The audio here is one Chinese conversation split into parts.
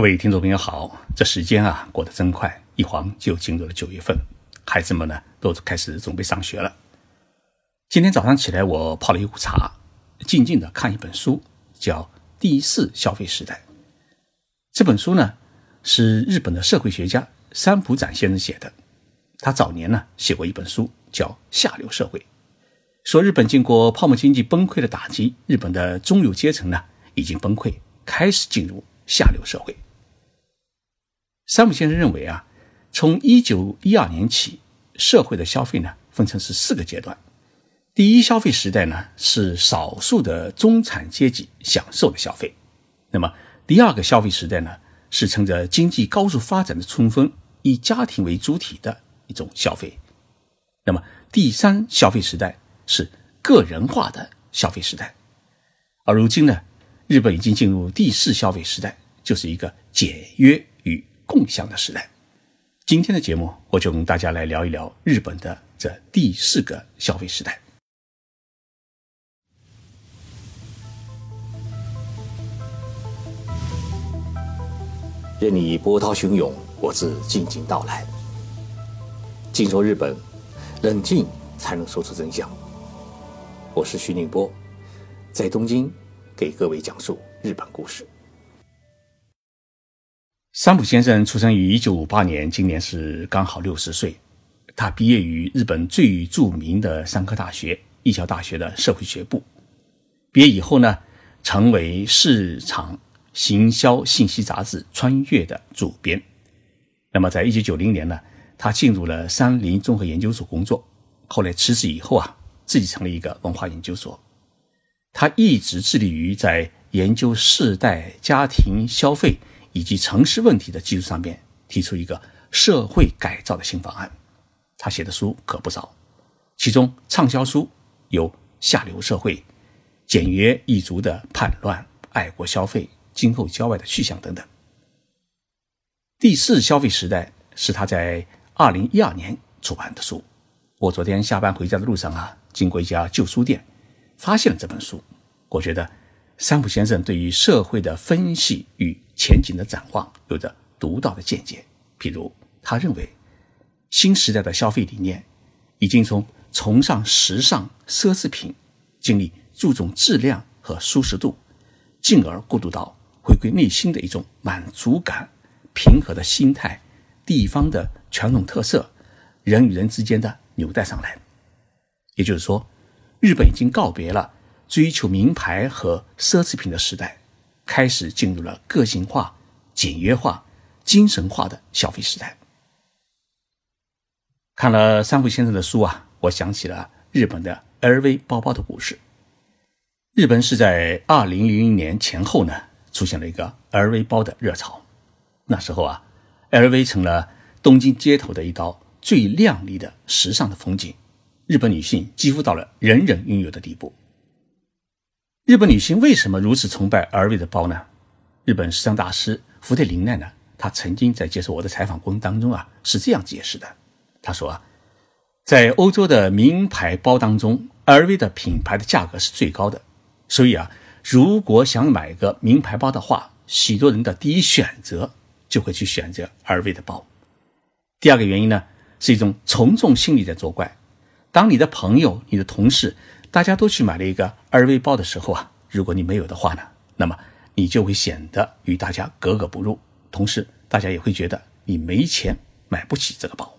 各位听众朋友好，这时间啊过得真快，一晃就进入了九月份，孩子们呢都开始准备上学了。今天早上起来，我泡了一壶茶，静静的看一本书，叫《第四消费时代》。这本书呢是日本的社会学家三浦展先生写的，他早年呢写过一本书叫《下流社会》，说日本经过泡沫经济崩溃的打击，日本的中流阶层呢已经崩溃，开始进入。下流社会，山姆先生认为啊，从一九一二年起，社会的消费呢分成是四个阶段。第一消费时代呢是少数的中产阶级享受的消费，那么第二个消费时代呢是趁着经济高速发展的春风，以家庭为主体的一种消费。那么第三消费时代是个人化的消费时代，而如今呢，日本已经进入第四消费时代。就是一个简约共享的时代。今天的节目，我就跟大家来聊一聊日本的这第四个消费时代。任你波涛汹涌，我自静静到来。静说日本，冷静才能说出真相。我是徐宁波，在东京给各位讲述日本故事。三浦先生出生于一九五八年，今年是刚好六十岁。他毕业于日本最著名的商科大学——一桥大学的社会学部。毕业以后呢，成为市场行销信息杂志《穿越》的主编。那么，在一九九零年呢，他进入了三菱综合研究所工作。后来辞职以后啊，自己成立一个文化研究所。他一直致力于在研究世代家庭消费。以及城市问题的基础上面提出一个社会改造的新方案，他写的书可不少，其中畅销书有《下流社会》《简约一族的叛乱》《爱国消费》《今后郊外的去向》等等。第四消费时代是他在二零一二年出版的书。我昨天下班回家的路上啊，经过一家旧书店，发现了这本书，我觉得。三浦先生对于社会的分析与前景的展望有着独到的见解。譬如，他认为新时代的消费理念已经从崇尚时尚奢侈品，经历注重质量和舒适度，进而过渡到回归内心的一种满足感、平和的心态、地方的传统特色、人与人之间的纽带上来。也就是说，日本已经告别了。追求名牌和奢侈品的时代，开始进入了个性化、简约化、精神化的消费时代。看了三浦先生的书啊，我想起了日本的 LV 包包的故事。日本是在二零零零年前后呢，出现了一个 LV 包的热潮。那时候啊，LV 成了东京街头的一道最亮丽的时尚的风景，日本女性几乎到了人人拥有的地步。日本女性为什么如此崇拜 LV 的包呢？日本时尚大师福特林奈呢？他曾经在接受我的采访过程当中啊，是这样解释的。他说啊，在欧洲的名牌包当中，LV 的品牌的价格是最高的，所以啊，如果想买个名牌包的话，许多人的第一选择就会去选择 LV 的包。第二个原因呢，是一种从众心理在作怪。当你的朋友、你的同事。大家都去买了一个 LV 包的时候啊，如果你没有的话呢，那么你就会显得与大家格格不入，同时大家也会觉得你没钱买不起这个包。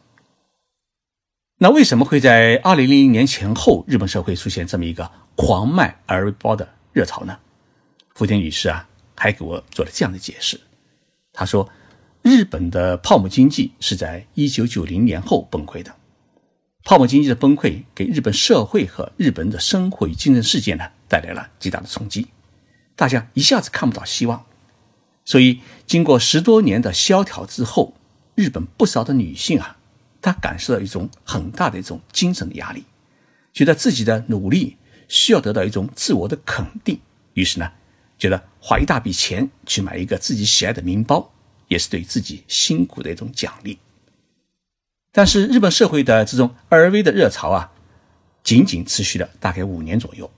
那为什么会在二零零零年前后日本社会出现这么一个狂卖 LV 包的热潮呢？福田女士啊，还给我做了这样的解释。她说，日本的泡沫经济是在一九九零年后崩溃的。泡沫经济的崩溃给日本社会和日本的生活与精神世界呢带来了极大的冲击，大家一下子看不到希望，所以经过十多年的萧条之后，日本不少的女性啊，她感受到一种很大的一种精神的压力，觉得自己的努力需要得到一种自我的肯定，于是呢，觉得花一大笔钱去买一个自己喜爱的名包，也是对自己辛苦的一种奖励。但是日本社会的这种 LV 的热潮啊，仅仅持续了大概五年左右。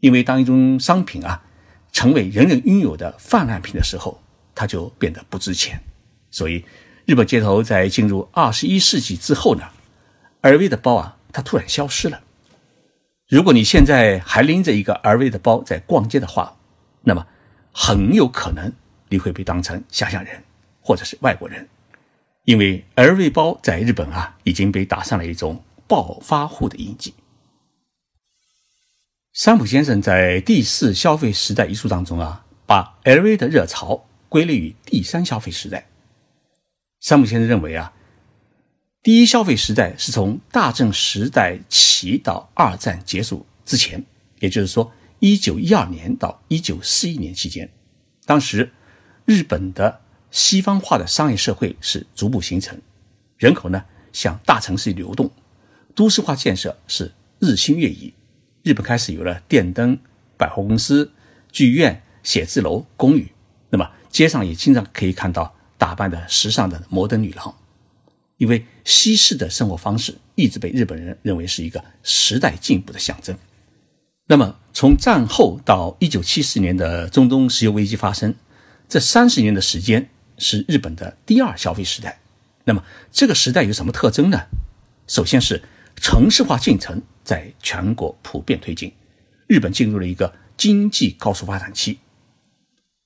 因为当一种商品啊成为人人拥有的泛滥品的时候，它就变得不值钱。所以，日本街头在进入二十一世纪之后呢，LV 的包啊，它突然消失了。如果你现在还拎着一个 LV 的包在逛街的话，那么很有可能你会被当成乡下人或者是外国人，因为 LV 包在日本啊已经被打上了一种暴发户的印记。山姆先生在《第四消费时代》一书当中啊，把 LV 的热潮归类于第三消费时代。山姆先生认为啊，第一消费时代是从大正时代起到二战结束之前，也就是说，一九一二年到一九四一年期间，当时日本的西方化的商业社会是逐步形成，人口呢向大城市流动，都市化建设是日新月异。日本开始有了电灯、百货公司、剧院、写字楼、公寓，那么街上也经常可以看到打扮的时尚的摩登女郎。因为西式的生活方式一直被日本人认为是一个时代进步的象征。那么从战后到一九七四年的中东石油危机发生，这三十年的时间是日本的第二消费时代。那么这个时代有什么特征呢？首先是城市化进程。在全国普遍推进，日本进入了一个经济高速发展期。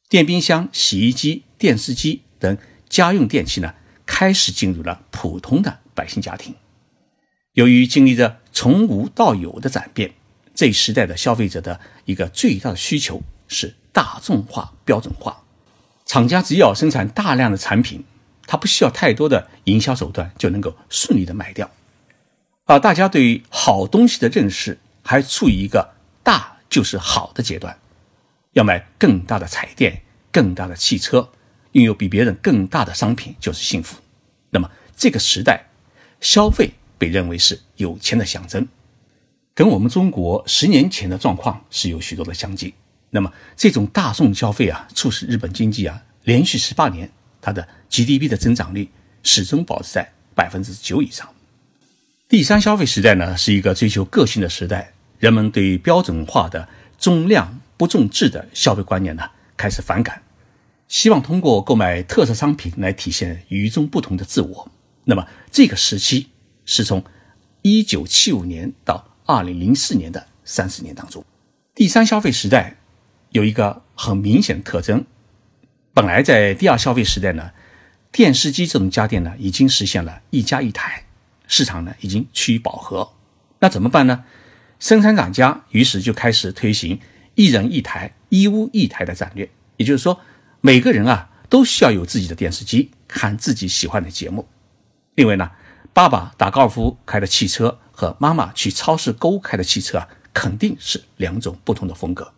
电冰箱、洗衣机、电视机等家用电器呢，开始进入了普通的百姓家庭。由于经历着从无到有的转变，这一时代的消费者的一个最大的需求是大众化、标准化。厂家只要生产大量的产品，它不需要太多的营销手段就能够顺利的卖掉。而大家对于好东西的认识还处于一个大就是好的阶段，要买更大的彩电、更大的汽车，拥有比别人更大的商品就是幸福。那么这个时代，消费被认为是有钱的象征，跟我们中国十年前的状况是有许多的相近。那么这种大众消费啊，促使日本经济啊连续十八年它的 GDP 的增长率始终保持在百分之九以上。第三消费时代呢，是一个追求个性的时代，人们对标准化的重量不重质的消费观念呢开始反感，希望通过购买特色商品来体现与众不同的自我。那么这个时期是从一九七五年到二零零四年的三十年当中，第三消费时代有一个很明显的特征，本来在第二消费时代呢，电视机这种家电呢已经实现了一家一台。市场呢已经趋于饱和，那怎么办呢？生产厂家于是就开始推行一人一台、一屋一台的战略，也就是说，每个人啊都需要有自己的电视机，看自己喜欢的节目。另外呢，爸爸打高尔夫开的汽车和妈妈去超市购物开的汽车啊，肯定是两种不同的风格。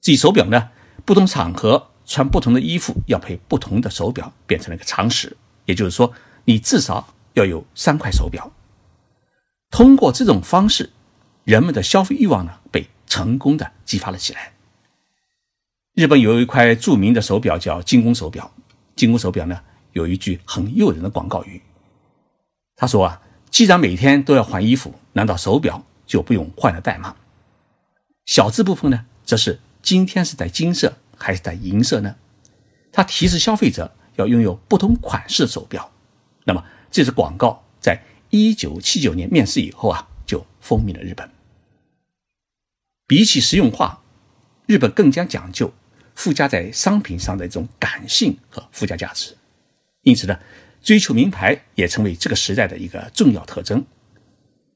至于手表呢，不同场合穿不同的衣服要配不同的手表，变成了一个常识。也就是说，你至少。要有三块手表。通过这种方式，人们的消费欲望呢被成功的激发了起来。日本有一块著名的手表叫精工手表，精工手表呢有一句很诱人的广告语，他说啊，既然每天都要换衣服，难道手表就不用换了戴吗？小字部分呢，则是今天是戴金色还是戴银色呢？它提示消费者要拥有不同款式的手表。那么。这支广告在一九七九年面世以后啊，就风靡了日本。比起实用化，日本更加讲究附加在商品上的一种感性和附加价值。因此呢，追求名牌也成为这个时代的一个重要特征。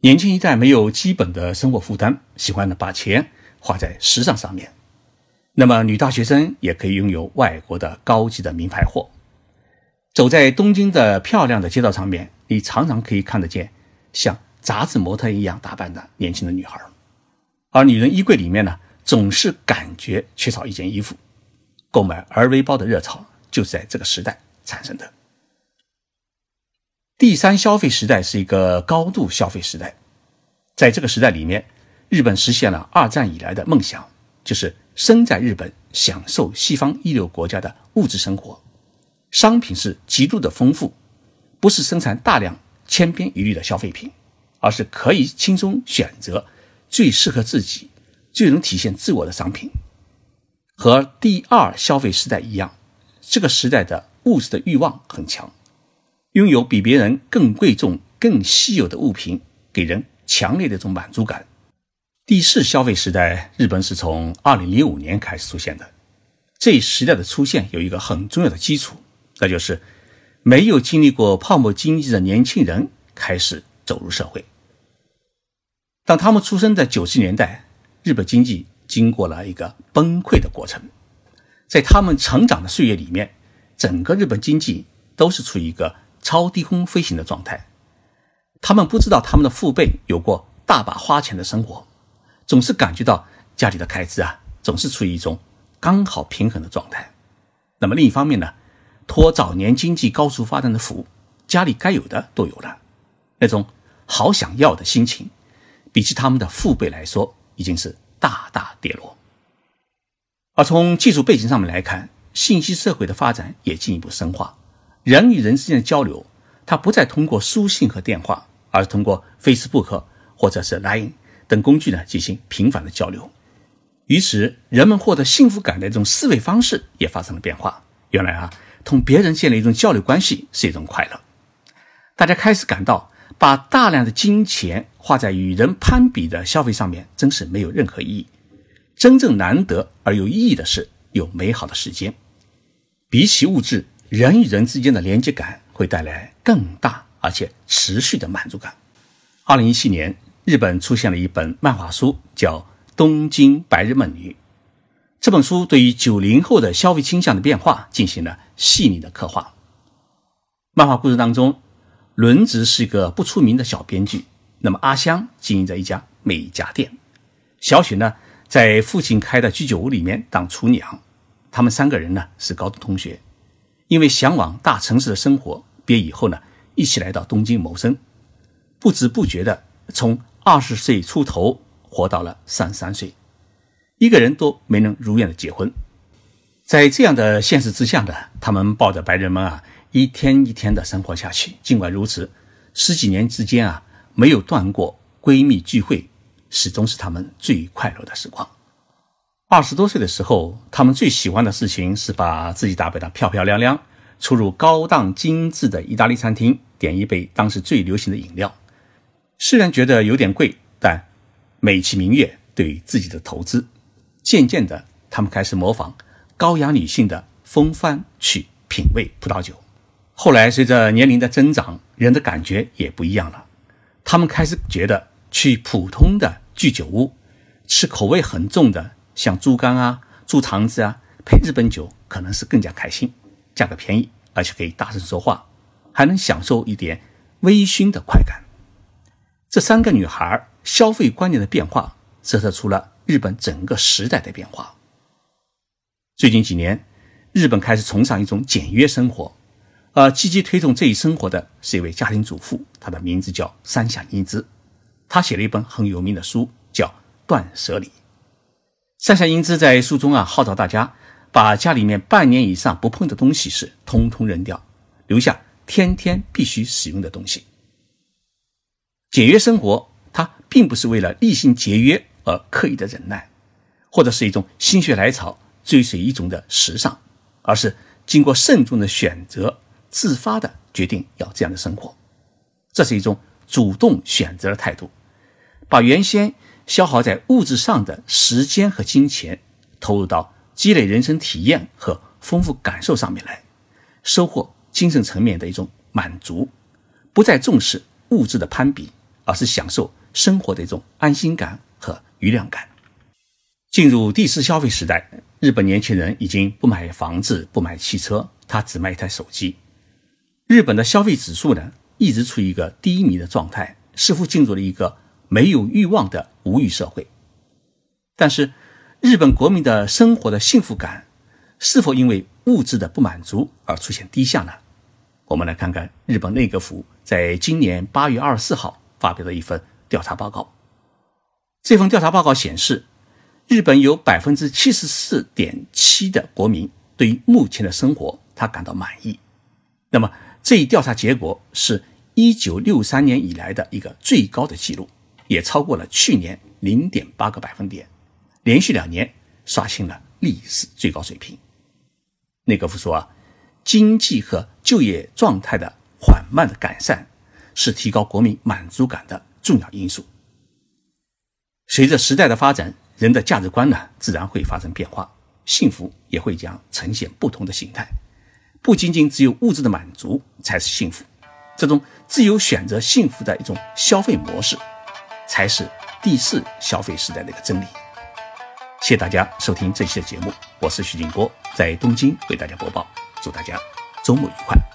年轻一代没有基本的生活负担，喜欢呢把钱花在时尚上面。那么女大学生也可以拥有外国的高级的名牌货。走在东京的漂亮的街道上面，你常常可以看得见像杂志模特一样打扮的年轻的女孩，而女人衣柜里面呢，总是感觉缺少一件衣服。购买 LV 包的热潮就是在这个时代产生的。第三消费时代是一个高度消费时代，在这个时代里面，日本实现了二战以来的梦想，就是生在日本，享受西方一流国家的物质生活。商品是极度的丰富，不是生产大量千篇一律的消费品，而是可以轻松选择最适合自己、最能体现自我的商品。和第二消费时代一样，这个时代的物质的欲望很强，拥有比别人更贵重、更稀有的物品，给人强烈的一种满足感。第四消费时代，日本是从二零零五年开始出现的。这一时代的出现有一个很重要的基础，那就是没有经历过泡沫经济的年轻人开始走入社会。当他们出生在九十年代，日本经济经过了一个崩溃的过程。在他们成长的岁月里面，整个日本经济都是处于一个超低空飞行的状态。他们不知道他们的父辈有过大把花钱的生活，总是感觉到家里的开支啊总是处于一种刚好平衡的状态。那么另一方面呢，托早年经济高速发展的福，家里该有的都有了，那种好想要的心情，比起他们的父辈来说，已经是大大跌落。而从技术背景上面来看，信息社会的发展也进一步深化，人与人之间的交流，它不再通过书信和电话，而是通过 Facebook 或者是 Line 等工具呢进行频繁的交流。于是，人们获得幸福感的一种思维方式也发生了变化。原来啊，同别人建立一种交流关系是一种快乐。大家开始感到，把大量的金钱花在与人攀比的消费上面，真是没有任何意义。真正难得而有意义的是有美好的时间。比起物质，人与人之间的连接感会带来更大而且持续的满足感。二零一七年，日本出现了一本漫画书，叫《东京白日梦女》。这本书对于九零后的消费倾向的变化进行了细腻的刻画。漫画故事当中，轮子是一个不出名的小编剧，那么阿香经营着一家美甲店，小雪呢？在父亲开的居酒屋里面当厨娘，他们三个人呢是高中同学，因为向往大城市的生活，毕业以后呢一起来到东京谋生，不知不觉的从二十岁出头活到了三十三岁，一个人都没能如愿的结婚。在这样的现实之下呢，他们抱着白日梦啊，一天一天的生活下去。尽管如此，十几年之间啊，没有断过闺蜜聚会。始终是他们最快乐的时光。二十多岁的时候，他们最喜欢的事情是把自己打扮得漂漂亮亮，出入高档精致的意大利餐厅，点一杯当时最流行的饮料。虽然觉得有点贵，但美其名曰对自己的投资。渐渐的，他们开始模仿高雅女性的风范去品味葡萄酒。后来，随着年龄的增长，人的感觉也不一样了。他们开始觉得去普通的。居酒屋吃口味很重的，像猪肝啊、猪肠子啊，配日本酒可能是更加开心，价格便宜，而且可以大声说话，还能享受一点微醺的快感。这三个女孩消费观念的变化，折射出了日本整个时代的变化。最近几年，日本开始崇尚一种简约生活，而积极推动这一生活的是一位家庭主妇，她的名字叫山下英姿。她写了一本很有名的书，叫《断舍离》。山下英之在书中啊，号召大家把家里面半年以上不碰的东西是通通扔掉，留下天天必须使用的东西。简约生活，它并不是为了厉行节约而刻意的忍耐，或者是一种心血来潮追随一种的时尚，而是经过慎重的选择，自发的决定要这样的生活。这是一种主动选择的态度。把原先消耗在物质上的时间和金钱，投入到积累人生体验和丰富感受上面来，收获精神层面的一种满足，不再重视物质的攀比，而是享受生活的一种安心感和余量感。进入第四消费时代，日本年轻人已经不买房子、不买汽车，他只买一台手机。日本的消费指数呢，一直处于一个低迷的状态，似乎进入了一个。没有欲望的无欲社会，但是日本国民的生活的幸福感是否因为物质的不满足而出现低下呢？我们来看看日本内阁府在今年八月二十四号发表了一份调查报告。这份调查报告显示，日本有百分之七十四点七的国民对于目前的生活他感到满意。那么这一调查结果是一九六三年以来的一个最高的记录。也超过了去年零点八个百分点，连续两年刷新了历史最高水平。内阁夫说啊，经济和就业状态的缓慢的改善，是提高国民满足感的重要因素。随着时代的发展，人的价值观呢，自然会发生变化，幸福也会将呈现不同的形态。不仅仅只有物质的满足才是幸福，这种自由选择幸福的一种消费模式，才是第四消费时代的一个真理。谢谢大家收听这期的节目，我是徐静波，在东京为大家播报，祝大家周末愉快。